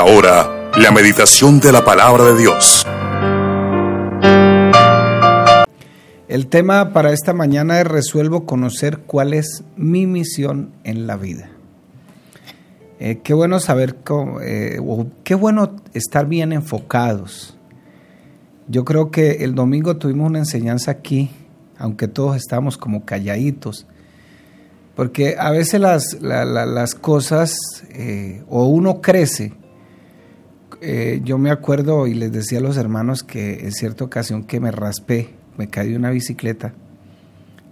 ahora, la meditación de la palabra de Dios. El tema para esta mañana es resuelvo conocer cuál es mi misión en la vida. Eh, qué bueno saber, eh, qué bueno estar bien enfocados. Yo creo que el domingo tuvimos una enseñanza aquí, aunque todos estábamos como calladitos, porque a veces las, las cosas, eh, o uno crece, yo me acuerdo y les decía a los hermanos que en cierta ocasión que me raspé, me caí de una bicicleta,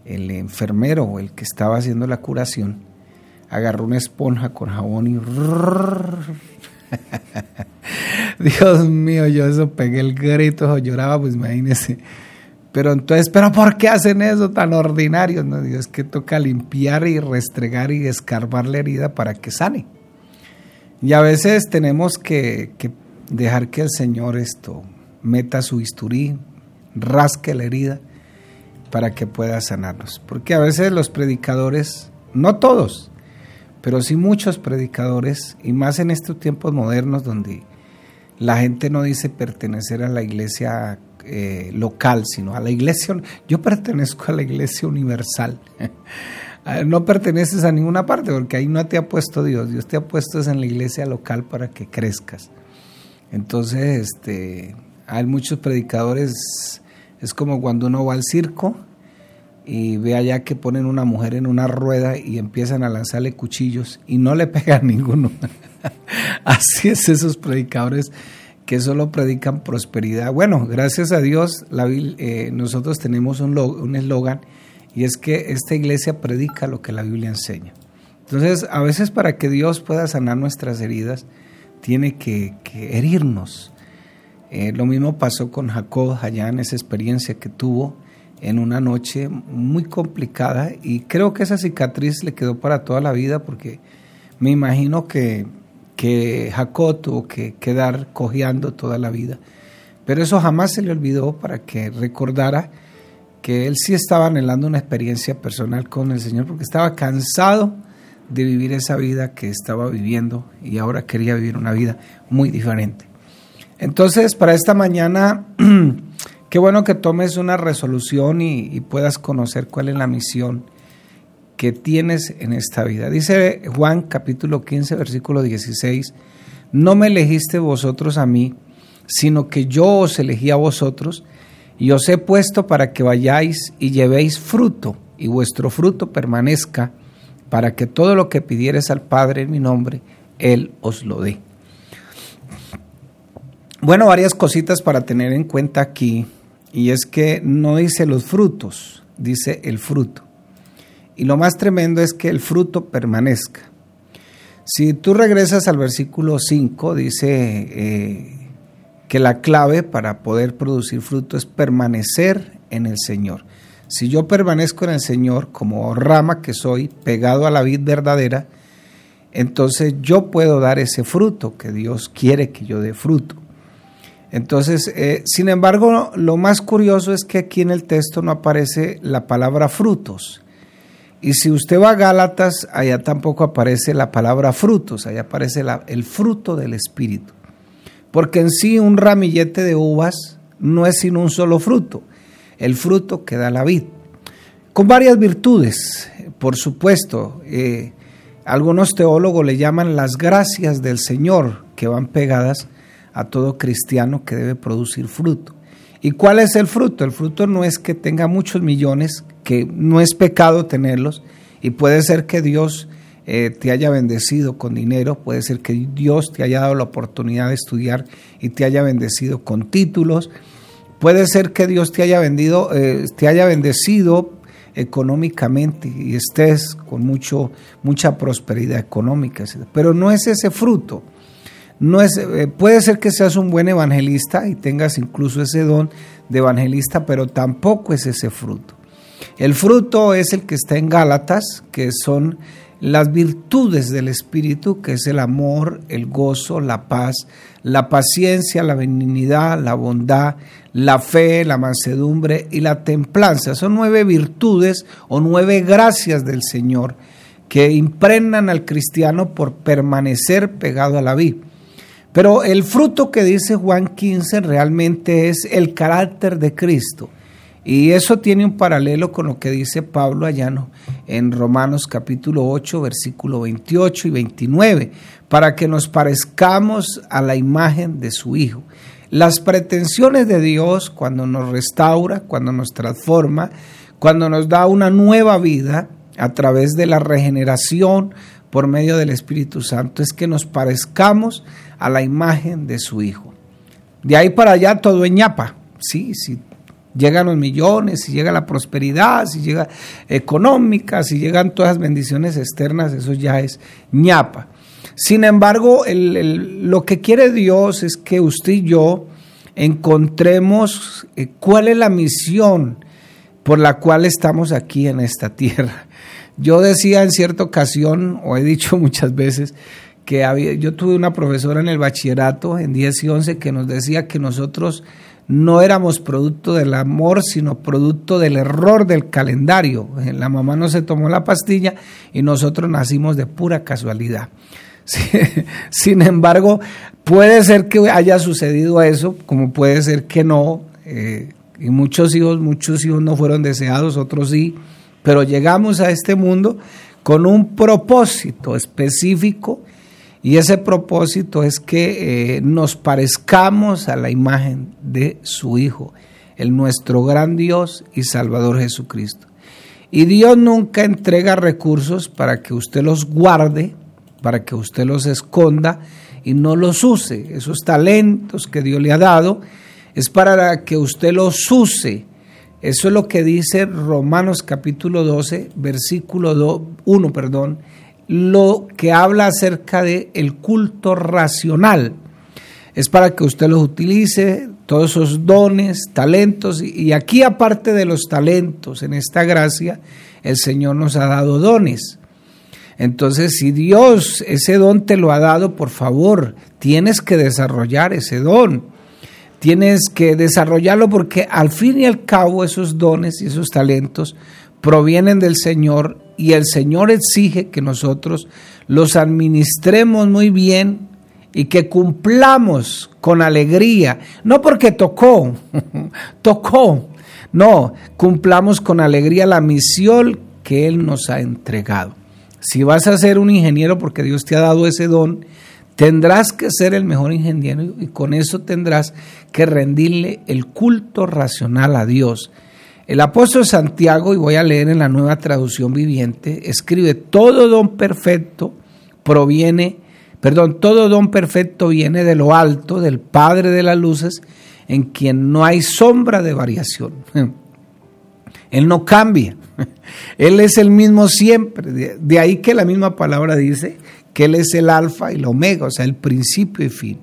el enfermero el que estaba haciendo la curación, agarró una esponja con jabón y... Dios mío, yo eso pegué el grito, lloraba, pues imagínese. Pero entonces, ¿pero por qué hacen eso tan ordinario? No, Dios, que toca limpiar y restregar y escarbar la herida para que sane. Y a veces tenemos que dejar que el Señor esto meta su bisturí, rasque la herida para que pueda sanarnos. Porque a veces los predicadores, no todos, pero sí muchos predicadores, y más en estos tiempos modernos donde la gente no dice pertenecer a la iglesia eh, local, sino a la iglesia, yo pertenezco a la iglesia universal. no perteneces a ninguna parte porque ahí no te ha puesto Dios, Dios te ha puesto en la iglesia local para que crezcas. Entonces, este, hay muchos predicadores, es como cuando uno va al circo y ve allá que ponen una mujer en una rueda y empiezan a lanzarle cuchillos y no le pegan ninguno. Así es esos predicadores que solo predican prosperidad. Bueno, gracias a Dios, la, eh, nosotros tenemos un eslogan y es que esta iglesia predica lo que la Biblia enseña. Entonces, a veces para que Dios pueda sanar nuestras heridas, tiene que, herirnos. Eh, lo mismo pasó con Jacob allá en esa experiencia que tuvo en una noche muy complicada y creo que esa cicatriz le quedó para toda la vida porque me imagino que, que Jacob tuvo que quedar cojeando toda la vida. Pero eso jamás se le olvidó para que recordara que él sí estaba anhelando una experiencia personal con el Señor porque estaba cansado de vivir esa vida que estaba viviendo y ahora quería vivir una vida muy diferente. Entonces, para esta mañana Qué bueno que tomes una resolución y, puedas conocer cuál es la misión que tienes en esta vida. Dice Juan capítulo 15, versículo 16, no me elegiste vosotros a mí, sino que yo os elegí a vosotros y os he puesto para que vayáis y llevéis fruto y vuestro fruto permanezca, para que todo lo que pidieres al Padre en mi nombre, Él os lo dé. Bueno, varias cositas para tener en cuenta aquí y es que no dice los frutos, dice el fruto. Y lo más tremendo es que el fruto permanezca. Si tú regresas al versículo 5, dice eh, que la clave para poder producir fruto es permanecer en el Señor. Si yo permanezco en el Señor como rama que soy, pegado a la vid verdadera, entonces yo puedo dar ese fruto que Dios quiere que yo dé fruto. Entonces, eh, sin embargo, lo más curioso es que aquí en el texto no aparece la palabra frutos. Y si usted va a Gálatas, allá tampoco aparece la palabra frutos, allá aparece el fruto del Espíritu. Porque en sí un ramillete de uvas no es sino un solo fruto, el fruto que da la vid. Con varias virtudes, por supuesto. Eh, algunos teólogos le llaman las gracias del Señor que van pegadas a todo cristiano que debe producir fruto. ¿Y cuál es el fruto? El fruto no es que tenga muchos millones, que no es pecado tenerlos, y puede ser que Dios eh, te haya bendecido con dinero, puede ser que Dios te haya dado la oportunidad de estudiar y te haya bendecido con títulos, puede ser que Dios te haya, vendido, eh, te haya bendecido económicamente y estés con mucho, mucha prosperidad económica, pero no es ese fruto. No es, eh, puede ser que seas un buen evangelista y tengas incluso ese don de evangelista, pero tampoco es ese fruto. El fruto es el que está en Gálatas, que son las virtudes del Espíritu, que es el amor, el gozo, la paz, la paciencia, la benignidad, la bondad, la fe, la mansedumbre y la templanza. Son nueve virtudes o nueve gracias del Señor que impregnan al cristiano por permanecer pegado a la vida. Pero el fruto que dice Juan 15 realmente es el carácter de Cristo. Y eso tiene un paralelo con lo que dice Pablo Allano en Romanos capítulo 8, versículo 28 y 29, para que nos parezcamos a la imagen de su Hijo. Las pretensiones de Dios cuando nos restaura, cuando nos transforma, cuando nos da una nueva vida a través de la regeneración por medio del Espíritu Santo, es que nos parezcamos a la imagen de su Hijo. De ahí para allá todo es ñapa. Sí, sí, llegan los millones, si llega la prosperidad, si llega económica, si llegan todas las bendiciones externas, eso ya es ñapa. Sin embargo, lo que quiere Dios es que usted y yo encontremos eh, cuál es la misión por la cual estamos aquí en esta tierra. Yo decía en cierta ocasión, o he dicho muchas veces, que había, yo tuve una profesora en el bachillerato, en 10 y 11, que nos decía que nosotros no éramos producto del amor, sino producto del error del calendario. La mamá no se tomó la pastilla y nosotros nacimos de pura casualidad. Sin embargo, puede ser que haya sucedido eso, como puede ser que no. Eh, y muchos hijos, muchos hijos no fueron deseados, otros sí. Pero llegamos a este mundo con un propósito específico y ese propósito es que eh, nos parezcamos a la imagen de su Hijo, el nuestro gran Dios y Salvador Jesucristo. Y Dios nunca entrega recursos para que usted los guarde, para que usted los esconda y no los use. Esos talentos que Dios le ha dado es para que usted los use. Eso es lo que dice Romanos capítulo 12, versículo 1, perdón, lo que habla acerca de el culto racional. Es para que usted los utilice, todos esos dones, talentos, y aquí aparte de los talentos, en esta gracia, el Señor nos ha dado dones. Entonces, si Dios ese don te lo ha dado, por favor, tienes que desarrollar ese don. Tienes que desarrollarlo porque al fin y al cabo esos dones y esos talentos provienen del Señor y el Señor exige que nosotros los administremos muy bien y que cumplamos con alegría, no porque tocó, tocó, no, cumplamos con alegría la misión que Él nos ha entregado. Si vas a ser un ingeniero porque Dios te ha dado ese don, tendrás que ser el mejor ingeniero y con eso tendrás que rendirle el culto racional a Dios el apóstol Santiago, y voy a leer en la nueva traducción viviente, escribe, todo don perfecto proviene, perdón, todo don perfecto viene de lo alto, del Padre de las Luces, en quien no hay sombra de variación. Él no cambia, Él es el mismo siempre. De ahí que la misma palabra dice que Él es el alfa y el omega, o sea, el principio y fin.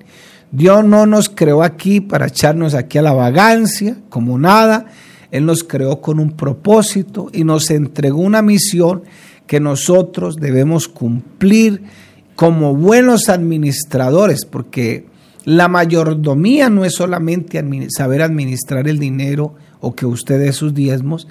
Dios no nos creó aquí para echarnos aquí a la vagancia, como nada, él nos creó con un propósito y nos entregó una misión que nosotros debemos cumplir como buenos administradores, porque la mayordomía no es solamente saber administrar el dinero o que usted dé sus diezmos,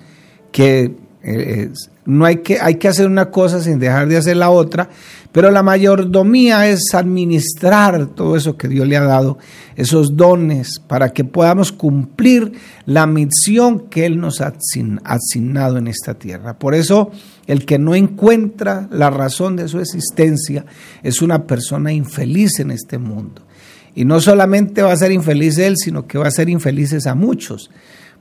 que eh, no hay que, hay que hacer una cosa sin dejar de hacer la otra, pero la mayordomía es administrar todo eso que Dios le ha dado, esos dones, para que podamos cumplir la misión que Él nos ha asignado en esta tierra. Por eso, el que no encuentra la razón de su existencia es una persona infeliz en este mundo. Y no solamente va a ser infeliz él, sino que va a ser infelices a muchos.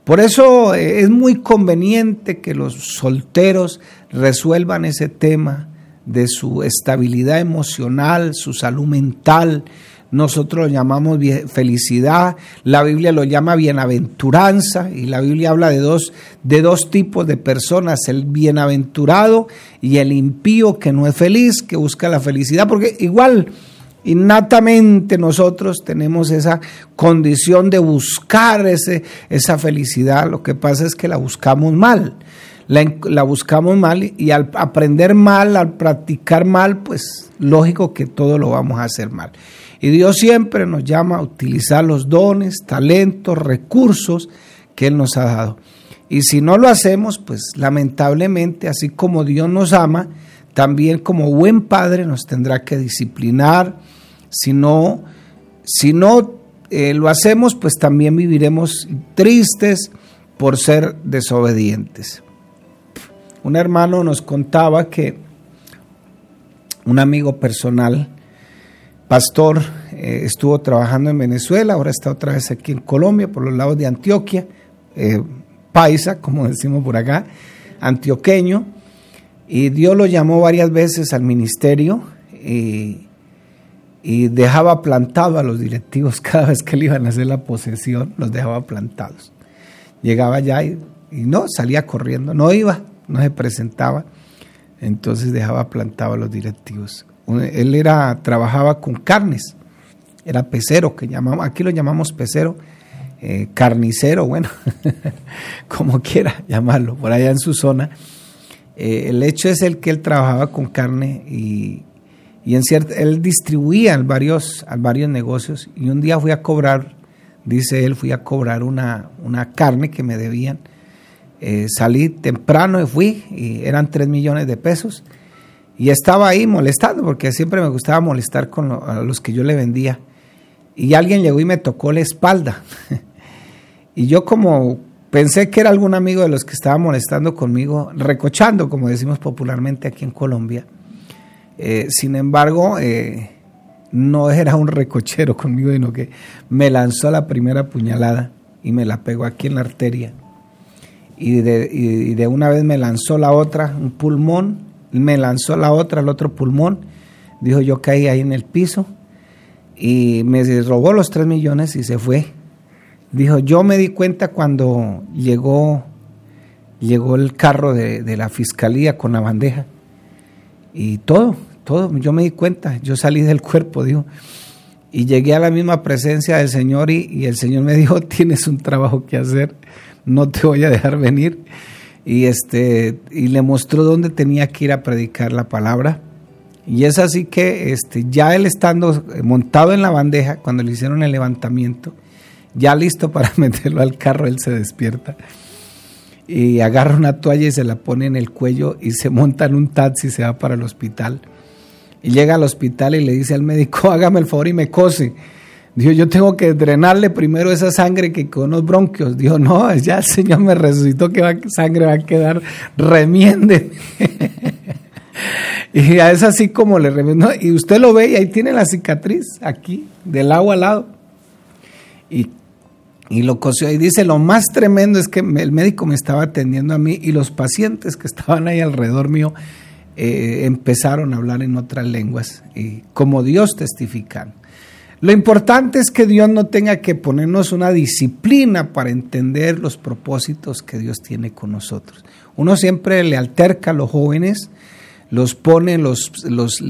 Por eso eh, es muy conveniente que los solteros resuelvan ese tema de su estabilidad emocional, su salud mental. Nosotros lo llamamos felicidad, la Biblia lo llama bienaventuranza y la Biblia habla de dos, de dos tipos de personas, el bienaventurado y el impío que no es feliz, que busca la felicidad, porque igual innatamente nosotros tenemos esa condición de buscar ese, esa felicidad, lo que pasa es que la buscamos mal la, buscamos mal y al aprender mal, al practicar mal, pues lógico que todo lo vamos a hacer mal. Y Dios siempre nos llama a utilizar los dones, talentos, recursos que Él nos ha dado. Y si no lo hacemos, pues lamentablemente, así como Dios nos ama, también como buen padre nos tendrá que disciplinar, si no si no eh, lo hacemos, pues también viviremos tristes por ser desobedientes. Un hermano nos contaba que un amigo personal, pastor, eh, estuvo trabajando en Venezuela, ahora está otra vez aquí en Colombia, por los lados de Antioquia, eh, paisa, como decimos por acá, antioqueño, y Dios lo llamó varias veces al ministerio y, dejaba plantado a los directivos cada vez que le iban a hacer la posesión, los dejaba plantados. Llegaba ya y, y no, salía corriendo, no iba, no se presentaba, entonces dejaba plantado a los directivos. Él era, trabajaba con carnes, era pecero, que llamamos, aquí lo llamamos pecero, eh, carnicero, bueno, como quiera llamarlo, por allá en su zona. Eh, el hecho es el que él trabajaba con carne y, en cierto, él distribuía a varios, varios negocios y un día fui a cobrar, dice él, fui a cobrar una, una carne que me debían. Eh, salí temprano y fui, y eran 3 millones de pesos. Y estaba ahí molestando, porque siempre me gustaba molestar con a los que yo le vendía. Y alguien llegó y me tocó la espalda. Y yo como pensé que era algún amigo de los que estaba molestando conmigo, recochando, como decimos popularmente aquí en Colombia. Eh, sin embargo, eh, no era un recochero conmigo, sino que me lanzó la primera puñalada y me la pegó aquí en la arteria. Y de, y de una vez me lanzó la otra, un pulmón, me lanzó la otra, el otro pulmón. Dijo, yo caí ahí en el piso y me robó los tres millones y se fue Dijo, yo me di cuenta cuando llegó, llegó el carro de, la fiscalía con la bandeja. Y todo, todo, yo me di cuenta, yo salí del cuerpo, dijo. Y llegué a la misma presencia del Señor y, el Señor me dijo, tienes un trabajo que hacer, no te voy a dejar venir. Y, este, y le mostró dónde tenía que ir a predicar la palabra. Y es así que este, ya él estando montado en la bandeja, cuando le hicieron el levantamiento, ya listo para meterlo al carro, él se despierta y agarra una toalla y se la pone en el cuello y se monta en un taxi y se va para el hospital. Y llega al hospital y le dice al médico, hágame el favor y me cose. Dijo, yo tengo que drenarle primero esa sangre que con los bronquios. Dijo, no, ya el Señor me resucitó que va, sangre va a quedar remiende. y es así como le remiende. Y usted lo ve y ahí tiene la cicatriz, aquí, del agua al lado. Y y lo cosió y dice, lo más tremendo es que el médico me estaba atendiendo a mí y los pacientes que estaban ahí alrededor mío eh, empezaron a hablar en otras lenguas, y como Dios testifican. Lo importante es que Dios no tenga que ponernos una disciplina para entender los propósitos que Dios tiene con nosotros. Uno siempre le alterca a los jóvenes, los pone, los, los,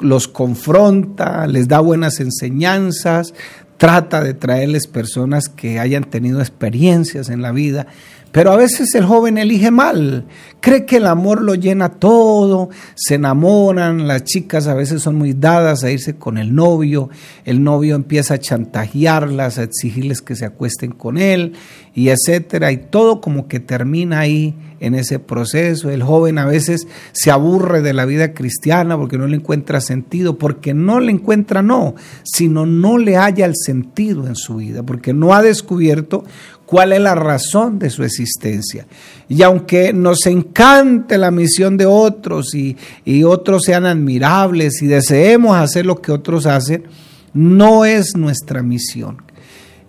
los confronta, les da buenas enseñanzas, trata de traerles personas que hayan tenido experiencias en la vida, pero a veces el joven elige mal, cree que el amor lo llena todo, se enamoran, las chicas a veces son muy dadas a irse con el novio, el novio empieza a chantajearlas, a exigirles que se acuesten con él, y etcétera, y todo como que termina ahí en ese proceso. El joven a veces se aburre de la vida cristiana porque no le encuentra sentido, porque no le encuentra no, sino no le halla el sentido en su vida, porque no ha descubierto cuál es la razón de su existencia. Y aunque nos encante la misión de otros y, otros sean admirables y deseemos hacer lo que otros hacen, no es nuestra misión.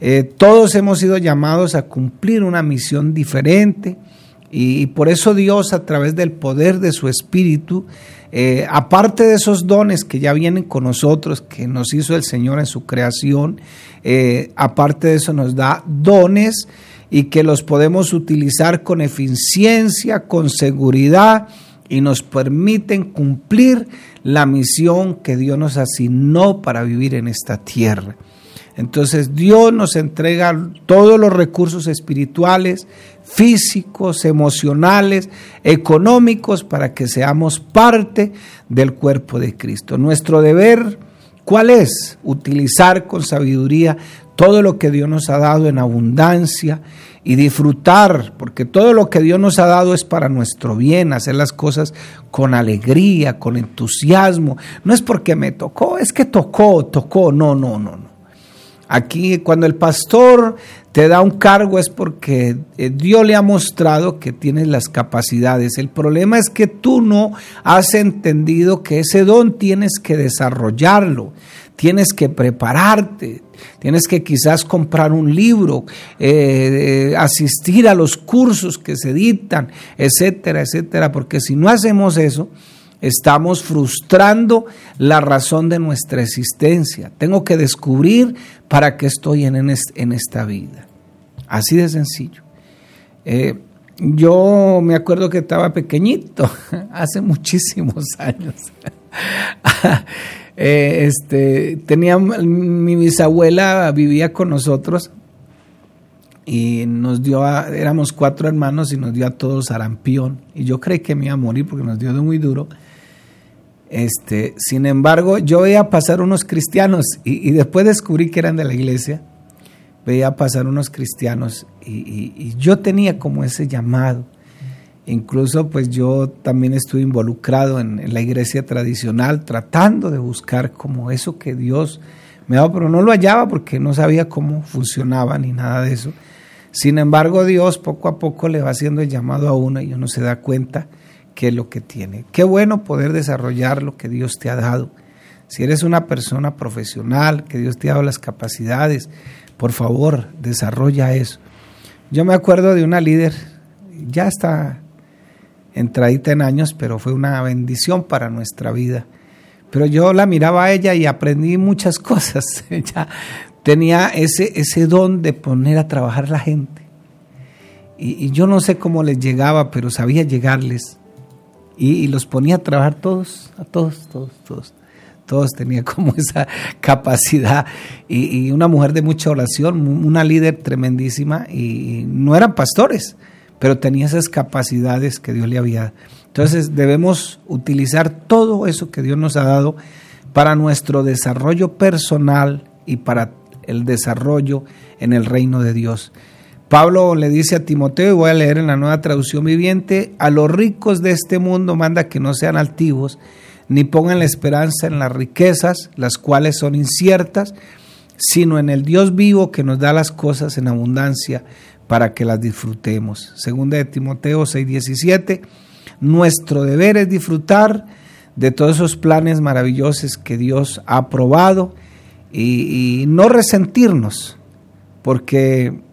Eh, todos hemos sido llamados a cumplir una misión diferente y, por eso Dios a través del poder de su Espíritu, eh, aparte de esos dones que ya vienen con nosotros, que nos hizo el Señor en su creación, eh, aparte de eso nos da dones y que los podemos utilizar con eficiencia, con seguridad y nos permiten cumplir la misión que Dios nos asignó para vivir en esta tierra. Entonces Dios nos entrega todos los recursos espirituales, físicos, emocionales, económicos, para que seamos parte del cuerpo de Cristo. Nuestro deber, ¿cuál es? Utilizar con sabiduría todo lo que Dios nos ha dado en abundancia y disfrutar, porque todo lo que Dios nos ha dado es para nuestro bien, hacer las cosas con alegría, con entusiasmo. No es porque me tocó, es que tocó, tocó, no, no, no, no. Aquí cuando el pastor te da un cargo es porque eh, Dios le ha mostrado que tienes las capacidades. El problema es que tú no has entendido que ese don tienes que desarrollarlo, tienes que prepararte, tienes que quizás comprar un libro, eh, asistir a los cursos que se dictan, etcétera, etcétera, porque si no hacemos eso, Estamos frustrando la razón de nuestra existencia. Tengo que descubrir para qué estoy en, esta vida. Así de sencillo. Eh, yo me acuerdo que estaba pequeñito, hace muchísimos años. Eh, este, tenía, mi bisabuela vivía con nosotros y nos dio, éramos cuatro hermanos y nos dio a todos sarampión. Y yo creí que me iba a morir porque nos dio de muy duro. Este, sin embargo, yo veía pasar unos cristianos y, después descubrí que eran de la iglesia. Veía pasar unos cristianos y, yo tenía como ese llamado. Incluso pues yo también estuve involucrado en, la iglesia tradicional tratando de buscar como eso que Dios me daba, pero no lo hallaba porque no sabía cómo funcionaba ni nada de eso. Sin embargo, Dios poco a poco le va haciendo el llamado a uno y uno se da cuenta qué es lo que tiene. Qué bueno poder desarrollar lo que Dios te ha dado. Si eres una persona profesional, que Dios te ha dado las capacidades, por favor, desarrolla eso. Yo me acuerdo de una líder, ya está entradita en años, pero fue una bendición para nuestra vida. Pero yo la miraba a ella y aprendí muchas cosas. Ella tenía ese, ese don de poner a trabajar la gente. Y, y yo no sé cómo les llegaba, pero sabía llegarles y, los ponía a trabajar todos, a todos, todos, todos. Todos tenían como esa capacidad. Y, una mujer de mucha oración, una líder tremendísima, y no eran pastores, pero tenía esas capacidades que Dios le había dado. Entonces debemos utilizar todo eso que Dios nos ha dado para nuestro desarrollo personal y para el desarrollo en el reino de Dios. Pablo le dice a Timoteo, y voy a leer en la nueva traducción viviente, a los ricos de este mundo manda que no sean altivos, ni pongan la esperanza en las riquezas, las cuales son inciertas, sino en el Dios vivo que nos da las cosas en abundancia para que las disfrutemos. Segunda de Timoteo 6:17, nuestro deber es disfrutar de todos esos planes maravillosos que Dios ha aprobado y, y no resentirnos, porque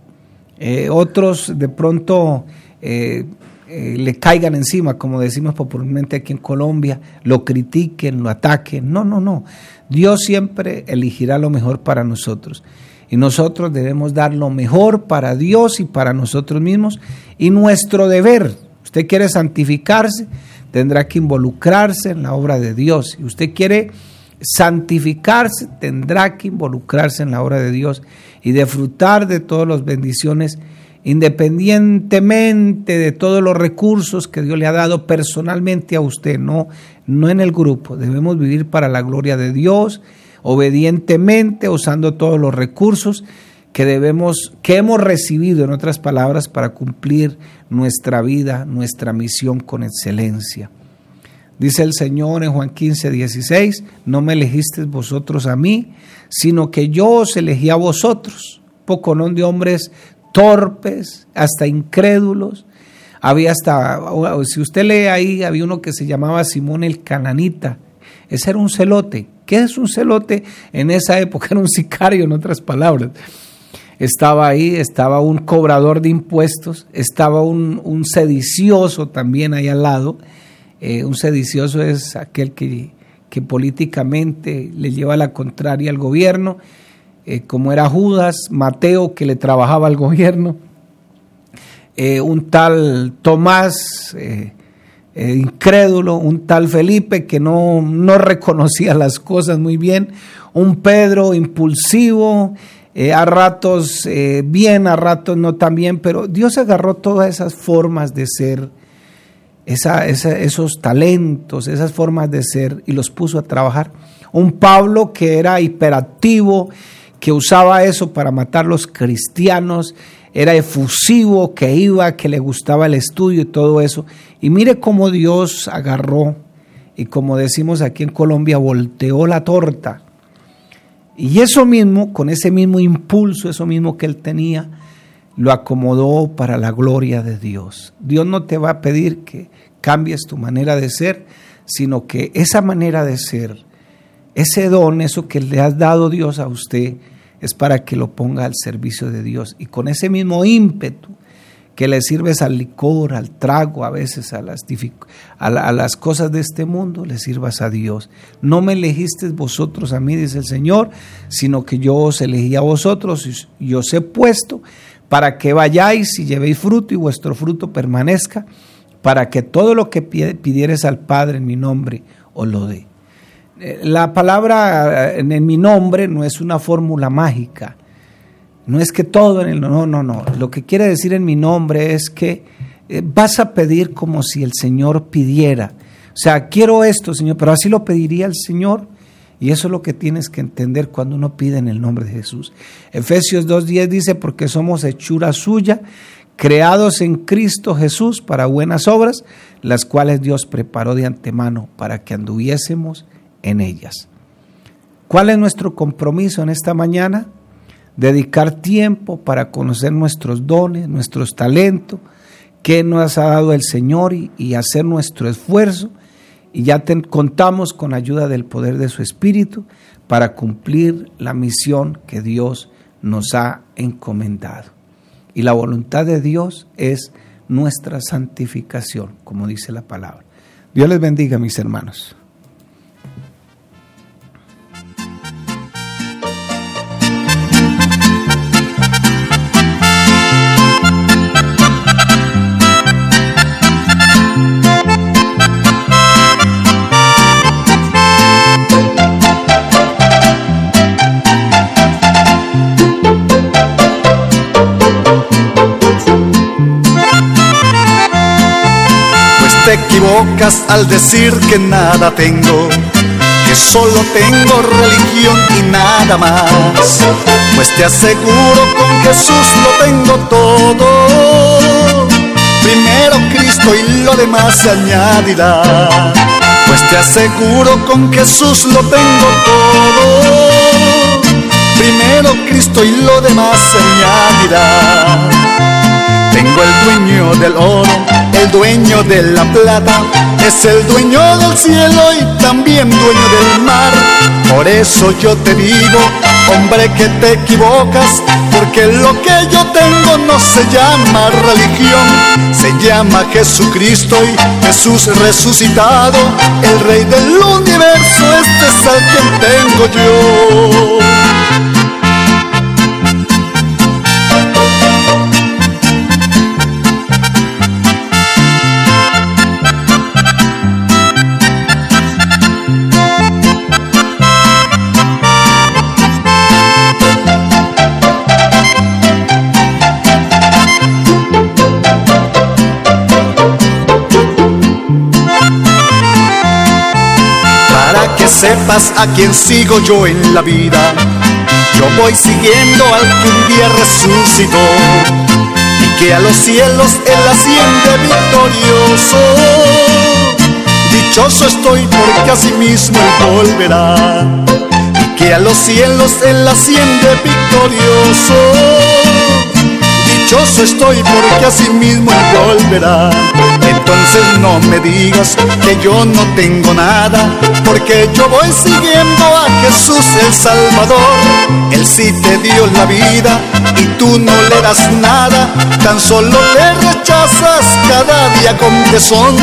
eh, otros de pronto eh, eh, le caigan encima, como decimos popularmente aquí en Colombia, lo critiquen, lo ataquen. No, no, no. Dios siempre elegirá lo mejor para nosotros. Y nosotros debemos dar lo mejor para Dios y para nosotros mismos. Y nuestro deber, usted quiere santificarse, tendrá que involucrarse en la obra de Dios. Y usted quiere santificarse, tendrá que involucrarse en la obra de Dios y disfrutar de todas las bendiciones, independientemente de todos los recursos que Dios le ha dado personalmente a usted, no, no en el grupo. Debemos vivir para la gloria de Dios, obedientemente, usando todos los recursos que debemos, que hemos recibido, en otras palabras, para cumplir nuestra vida, nuestra misión con excelencia. Dice el Señor en Juan 15, 16, no me elegisteis vosotros a mí, sino que yo os elegí a vosotros. Poco no de hombres torpes, hasta incrédulos. Había hasta, si usted lee ahí, había uno que se llamaba Simón el Cananita. Ese era un celote. ¿Qué es un celote? En esa época era un sicario, en otras palabras. Estaba ahí, estaba un cobrador de impuestos, estaba un, un sedicioso también ahí al lado eh, un sedicioso es aquel que, políticamente le lleva la contraria al gobierno, eh, como era Judas, Mateo que le trabajaba al gobierno, eh, un tal Tomás incrédulo, un tal Felipe que no, no, reconocía las cosas muy bien, un Pedro impulsivo, a ratos bien, a ratos no tan bien, pero Dios agarró todas esas formas de ser esos talentos, esas formas de ser y los puso a trabajar. Un Pablo que era hiperactivo, que usaba eso para matar los cristianos, era efusivo, que iba, que le gustaba el estudio y todo eso. Y mire cómo Dios agarró y como decimos aquí en Colombia, volteó la torta Y eso mismo, con ese mismo impulso, eso mismo que él tenía, lo acomodó para la gloria de Dios. Dios no te va a pedir que cambies tu manera de ser, sino que esa manera de ser, ese don, eso que le has dado Dios a usted, es para que lo ponga al servicio de Dios. Y con ese mismo ímpetu que le sirves al licor, al trago, a veces a las, a, las cosas de este mundo, le sirvas a Dios. No me elegisteis vosotros a mí, dice el Señor, sino que yo os elegí a vosotros y os he puesto para que vayáis y llevéis fruto y vuestro fruto permanezca, para que todo lo que pidieres al Padre en mi nombre os lo dé. Eh, la palabra eh, en mi nombre no es una fórmula mágica, no es que todo en el no, no, no. Lo que quiere decir en mi nombre es que eh, vas a pedir como si el Señor pidiera. O sea, quiero esto, Señor, pero así lo pediría el Señor. Y eso es lo que tienes que entender cuando uno pide en el nombre de Jesús. Efesios 2.10 dice, porque somos hechura suya, creados en Cristo Jesús para buenas obras, las cuales Dios preparó de antemano para que anduviésemos en ellas. ¿Cuál es nuestro compromiso en esta mañana? Dedicar tiempo para conocer nuestros dones, nuestros talentos, que nos ha dado el Señor y, y hacer nuestro esfuerzo y ya contamos con ayuda del poder de su Espíritu para cumplir la misión que Dios nos ha encomendado. Y la voluntad de Dios es nuestra santificación, como dice la palabra. Dios les bendiga, mis hermanos. Equivocas al decir que nada tengo, que solo tengo religión y nada más. Pues te aseguro con Jesús lo tengo todo. Primero Cristo y lo demás se añadirá. Pues te aseguro con Jesús lo tengo todo. Primero Cristo y lo demás se añadirá. Tengo el dueño del oro, el dueño de la plata, es el dueño del cielo y también dueño del mar. Por eso yo te digo, hombre que te equivocas, porque lo que yo tengo no se llama religión, se llama Jesucristo y Jesús resucitado, el rey del universo, este es el quien tengo yo. A quién sigo yo en la vida. Yo voy siguiendo al que un día resucitó y que a los cielos él asciende victorioso. Dichoso estoy porque así mismo él volverá y que a los cielos él asciende victorioso. Dichoso estoy porque así mismo él volverá. Entonces no me digas que yo no tengo nada, porque yo voy siguiendo a Jesús el Salvador. Él sí te dio la vida y tú no le das nada, tan solo le rechazas cada día con tesón.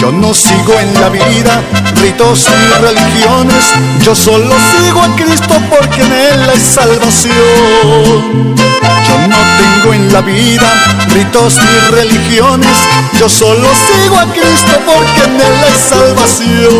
Yo no sigo en la vida ritos ni religiones, yo solo sigo a Cristo porque en Él hay salvación. Yo no tengo en la vida ritos ni religiones, yo solo sigo a Cristo porque en Él hay salvación.